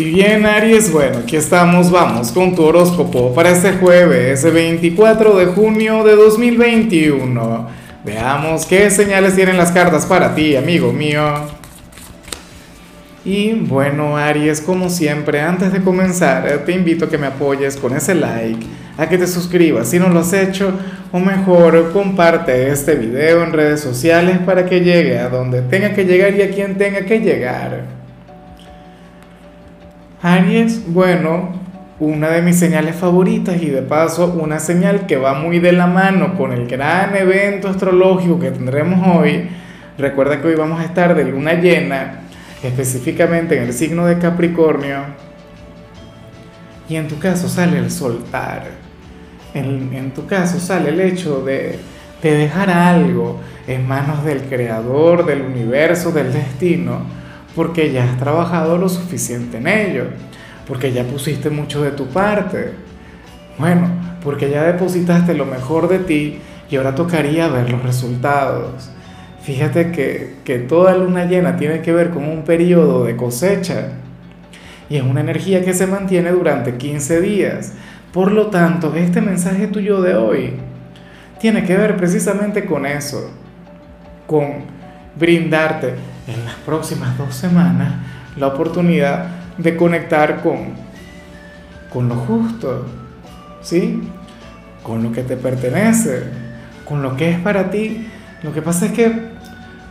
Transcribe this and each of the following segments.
Y bien, Aries, bueno, aquí estamos, vamos con tu horóscopo para este jueves 24 de junio de 2021. Veamos qué señales tienen las cartas para ti, amigo mío. Y bueno, Aries, como siempre, antes de comenzar, te invito a que me apoyes con ese like, a que te suscribas si no lo has hecho, o mejor, comparte este video en redes sociales para que llegue a donde tenga que llegar y a quien tenga que llegar. Aries, bueno, una de mis señales favoritas y de paso una señal que va muy de la mano con el gran evento astrológico que tendremos hoy. Recuerda que hoy vamos a estar de luna llena, específicamente en el signo de Capricornio. Y en tu caso sale el soltar. En, tu caso sale el hecho de, de dejar algo en manos del creador, del universo, del destino porque ya has trabajado lo suficiente en ello, porque ya pusiste mucho de tu parte. Bueno, porque ya depositaste lo mejor de ti y ahora tocaría ver los resultados. Fíjate que, que toda luna llena tiene que ver con un periodo de cosecha y es una energía que se mantiene durante 15 días. Por lo tanto, este mensaje tuyo de hoy tiene que ver precisamente con eso, con brindarte en las próximas dos semanas la oportunidad de conectar con, con lo justo, ¿sí? Con lo que te pertenece, con lo que es para ti. Lo que pasa es que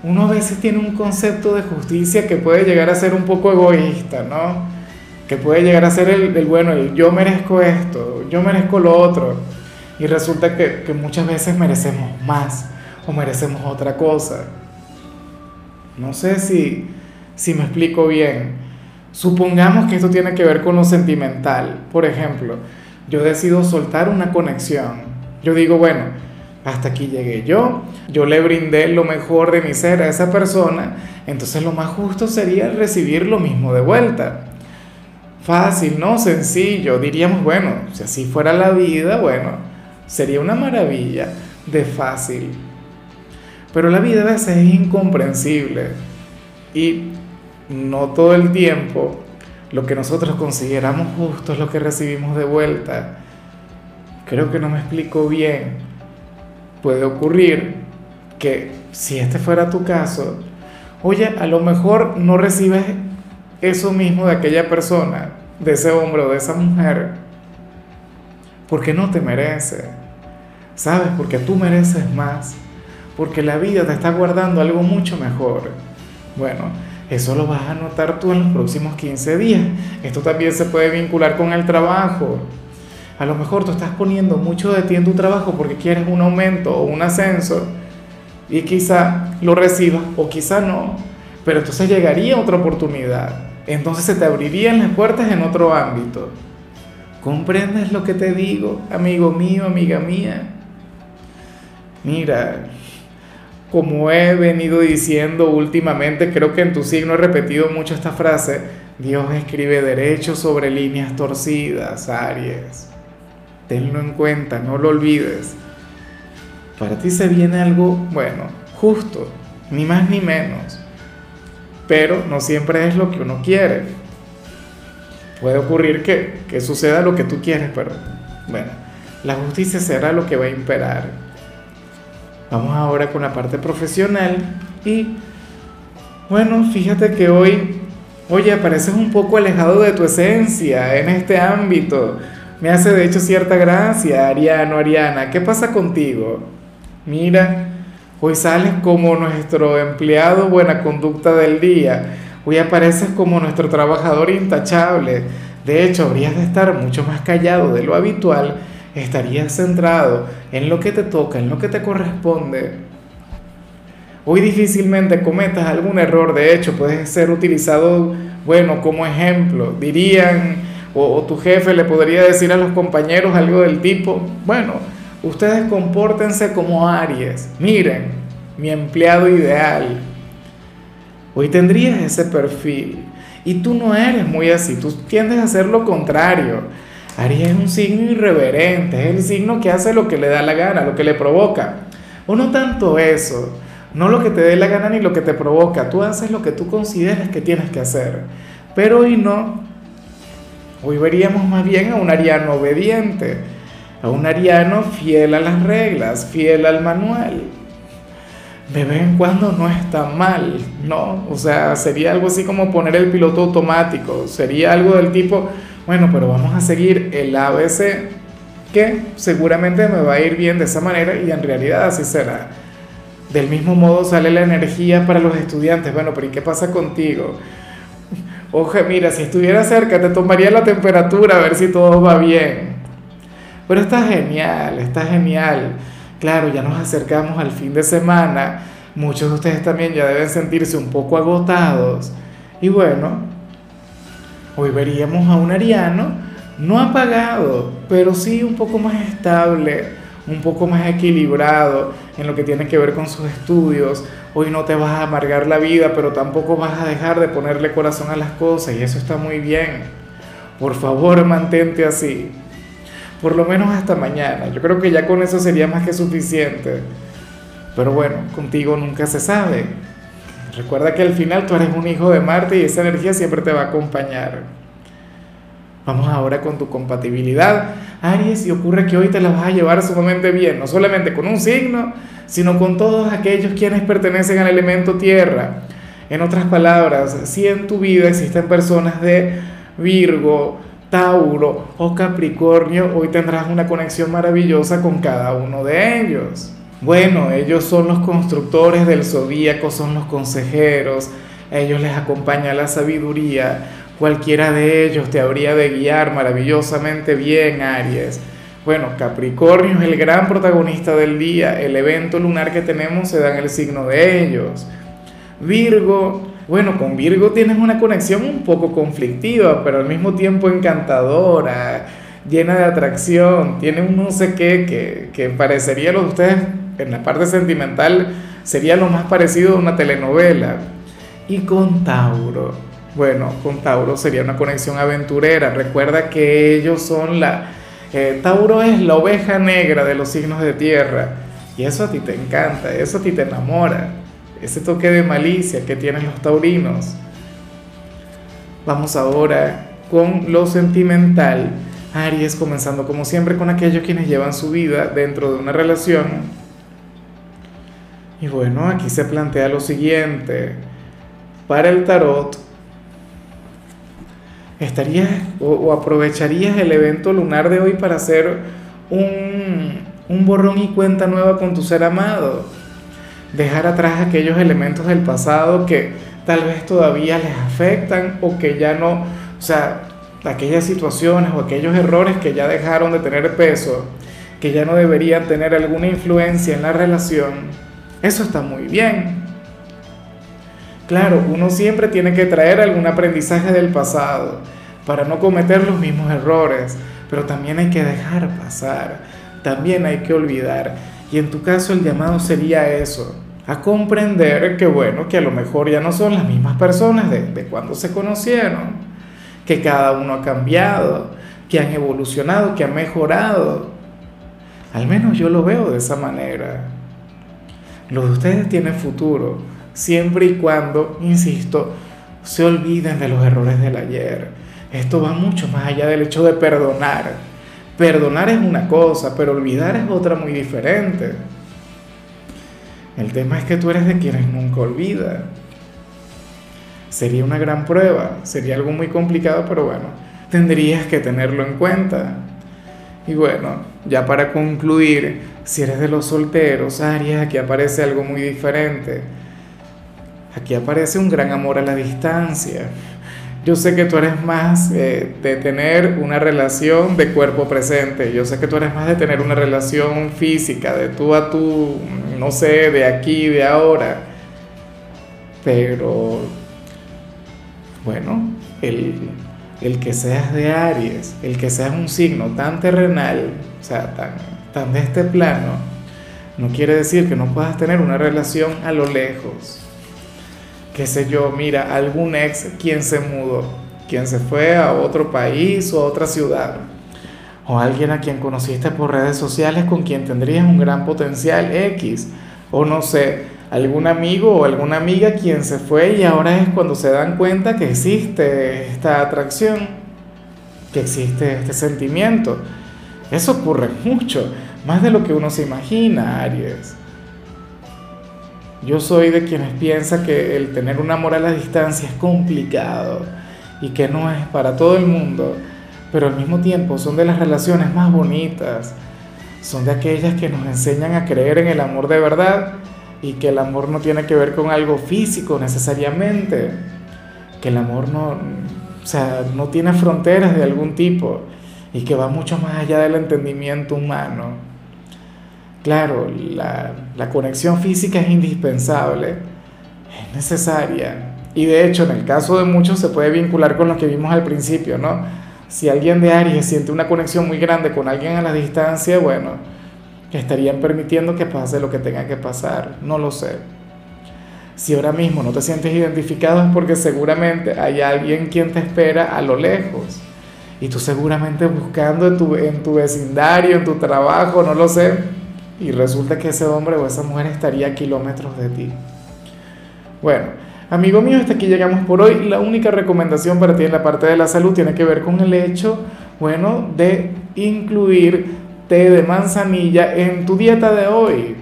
uno a veces tiene un concepto de justicia que puede llegar a ser un poco egoísta, ¿no? Que puede llegar a ser el, bueno, el yo merezco esto, yo merezco lo otro. Y resulta que, que muchas veces merecemos más o merecemos otra cosa. No sé si, si me explico bien. Supongamos que esto tiene que ver con lo sentimental. Por ejemplo, yo decido soltar una conexión. Yo digo, bueno, hasta aquí llegué yo, yo le brindé lo mejor de mi ser a esa persona, entonces lo más justo sería recibir lo mismo de vuelta. Fácil, ¿no? Sencillo. Diríamos, bueno, si así fuera la vida, bueno, sería una maravilla de fácil. Pero la vida a veces es incomprensible y no todo el tiempo lo que nosotros consideramos justo es lo que recibimos de vuelta. Creo que no me explico bien. Puede ocurrir que si este fuera tu caso, oye, a lo mejor no recibes eso mismo de aquella persona, de ese hombre o de esa mujer, porque no te merece. ¿Sabes? Porque tú mereces más porque la vida te está guardando algo mucho mejor. Bueno, eso lo vas a notar tú en los próximos 15 días. Esto también se puede vincular con el trabajo. A lo mejor tú estás poniendo mucho de ti en tu trabajo porque quieres un aumento o un ascenso y quizá lo recibas o quizá no, pero entonces llegaría otra oportunidad. Entonces se te abrirían las puertas en otro ámbito. ¿Comprendes lo que te digo, amigo mío, amiga mía? Mira, como he venido diciendo últimamente, creo que en tu signo he repetido mucho esta frase, Dios escribe derecho sobre líneas torcidas, Aries. Tenlo en cuenta, no lo olvides. Para ti se viene algo, bueno, justo, ni más ni menos. Pero no siempre es lo que uno quiere. Puede ocurrir que, que suceda lo que tú quieres, pero bueno, la justicia será lo que va a imperar. Vamos ahora con la parte profesional y bueno, fíjate que hoy, oye, pareces un poco alejado de tu esencia en este ámbito. Me hace de hecho cierta gracia, Ariano, Ariana. ¿Qué pasa contigo? Mira, hoy sales como nuestro empleado buena conducta del día. Hoy apareces como nuestro trabajador intachable. De hecho, habrías de estar mucho más callado de lo habitual estarías centrado en lo que te toca, en lo que te corresponde. Hoy difícilmente cometas algún error, de hecho puede ser utilizado, bueno, como ejemplo. Dirían, o, tu jefe le podría decir a los compañeros algo del tipo, bueno, ustedes compórtense como Aries, miren, mi empleado ideal. Hoy tendrías ese perfil y tú no eres muy así, tú tiendes a hacer lo contrario Aries es un signo irreverente, es el signo que hace lo que le da la gana, lo que le provoca. O no tanto eso, no lo que te dé la gana ni lo que te provoca, tú haces lo que tú consideras que tienes que hacer. Pero hoy no, Hoy veríamos más bien a un ariano obediente, a un ariano fiel a las reglas, fiel al manual. De vez en cuando no está mal, ¿no? O sea, sería algo así como poner el piloto automático, sería algo del tipo, bueno, pero vamos a seguir el ABC, que seguramente me va a ir bien de esa manera y en realidad así será. Del mismo modo sale la energía para los estudiantes. Bueno, pero ¿y qué pasa contigo? Oje, mira, si estuviera cerca te tomaría la temperatura a ver si todo va bien. Pero está genial, está genial. Claro, ya nos acercamos al fin de semana. Muchos de ustedes también ya deben sentirse un poco agotados. Y bueno, hoy veríamos a un ariano no apagado, pero sí un poco más estable, un poco más equilibrado en lo que tiene que ver con sus estudios. Hoy no te vas a amargar la vida, pero tampoco vas a dejar de ponerle corazón a las cosas y eso está muy bien. Por favor, mantente así. Por lo menos hasta mañana. Yo creo que ya con eso sería más que suficiente. Pero bueno, contigo nunca se sabe. Recuerda que al final tú eres un hijo de Marte y esa energía siempre te va a acompañar. Vamos ahora con tu compatibilidad, Aries, y ocurre que hoy te la vas a llevar sumamente bien, no solamente con un signo, sino con todos aquellos quienes pertenecen al elemento tierra. En otras palabras, si en tu vida existen personas de Virgo, Tauro o Capricornio, hoy tendrás una conexión maravillosa con cada uno de ellos. Bueno, ellos son los constructores del zodíaco, son los consejeros, a ellos les acompaña la sabiduría, Cualquiera de ellos te habría de guiar maravillosamente bien, Aries. Bueno, Capricornio es el gran protagonista del día. El evento lunar que tenemos se da en el signo de ellos. Virgo, bueno, con Virgo tienes una conexión un poco conflictiva, pero al mismo tiempo encantadora, llena de atracción. Tiene un no sé qué que, que parecería lo de ustedes en la parte sentimental sería lo más parecido a una telenovela. Y con Tauro bueno, con Tauro sería una conexión aventurera. Recuerda que ellos son la... Eh, Tauro es la oveja negra de los signos de tierra. Y eso a ti te encanta, eso a ti te enamora. Ese toque de malicia que tienen los taurinos. Vamos ahora con lo sentimental. Aries comenzando como siempre con aquellos quienes llevan su vida dentro de una relación. Y bueno, aquí se plantea lo siguiente. Para el tarot, ¿Estarías o, aprovecharías el evento lunar de hoy para hacer un, un borrón y cuenta nueva con tu ser amado? Dejar atrás aquellos elementos del pasado que tal vez todavía les afectan o que ya no, o sea, aquellas situaciones o aquellos errores que ya dejaron de tener peso, que ya no deberían tener alguna influencia en la relación. Eso está muy bien. Claro, uno siempre tiene que traer algún aprendizaje del pasado para no cometer los mismos errores, pero también hay que dejar pasar, también hay que olvidar. Y en tu caso el llamado sería eso, a comprender que bueno, que a lo mejor ya no son las mismas personas de, cuando se conocieron, que cada uno ha cambiado, que han evolucionado, que han mejorado. Al menos yo lo veo de esa manera. Los de ustedes tienen futuro siempre y cuando, insisto, se olviden de los errores del ayer. Esto va mucho más allá del hecho de perdonar. Perdonar es una cosa, pero olvidar es otra muy diferente. El tema es que tú eres de quienes nunca olvida. Sería una gran prueba, sería algo muy complicado, pero bueno, tendrías que tenerlo en cuenta. Y bueno, ya para concluir, si eres de los solteros, Aries, aquí aparece algo muy diferente Aquí aparece un gran amor a la distancia. Yo sé que tú eres más eh, de tener una relación de cuerpo presente. Yo sé que tú eres más de tener una relación física, de tú a tú, no sé, de aquí, de ahora. Pero, bueno, el, el que seas de Aries, el que seas un signo tan terrenal, o sea, tan, tan de este plano, no quiere decir que no puedas tener una relación a lo lejos qué sé yo, mira, algún ex quien se mudó, quien se fue a otro país o a otra ciudad, o alguien a quien conociste por redes sociales con quien tendrías un gran potencial X, o no sé, algún amigo o alguna amiga quien se fue y ahora es cuando se dan cuenta que existe esta atracción. que existe este sentimiento. Eso ocurre mucho, más de lo que uno se imagina, Aries. Yo soy de quienes piensa que el tener un amor a la distancia es complicado y que no es para todo el mundo, pero al mismo tiempo son de las relaciones más bonitas, son de aquellas que nos enseñan a creer en el amor de verdad y que el amor no tiene que ver con algo físico necesariamente, que el amor no, o sea, no tiene fronteras de algún tipo y que va mucho más allá del entendimiento humano. Claro, la, la, conexión física es indispensable, es necesaria. Y de hecho, en el caso de muchos se puede vincular con lo que vimos al principio, ¿no? Si alguien de Aries siente una conexión muy grande con alguien a la distancia, bueno, estarían permitiendo que pase lo que tenga que pasar, no lo sé. Si ahora mismo no te sientes identificado es porque seguramente hay alguien quien te espera a lo lejos. Y tú seguramente buscando en tu, en tu vecindario, en tu trabajo, no lo sé, y resulta que ese hombre o esa mujer estaría a kilómetros de ti. Bueno, amigo mío, hasta aquí llegamos por hoy. La única recomendación para ti en la parte de la salud tiene que ver con el hecho, bueno, de incluir té de manzanilla en tu dieta de hoy.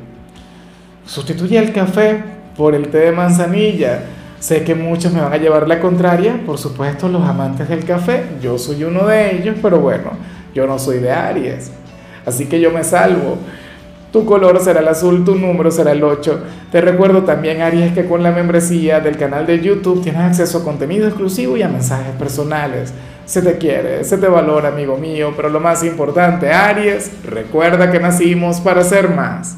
Sustituye el café por el té de manzanilla. Sé que muchos me van a llevar la contraria, por supuesto los amantes del café, yo soy uno de ellos, pero bueno, yo no soy de Aries, así que yo me salvo. Tu color será el azul, tu número será el 8. Te recuerdo también, Aries, que con la membresía del canal de YouTube tienes acceso a contenido exclusivo y a mensajes personales. Se te quiere, se te valora, amigo mío, pero lo más importante, Aries, recuerda que nacimos para ser más.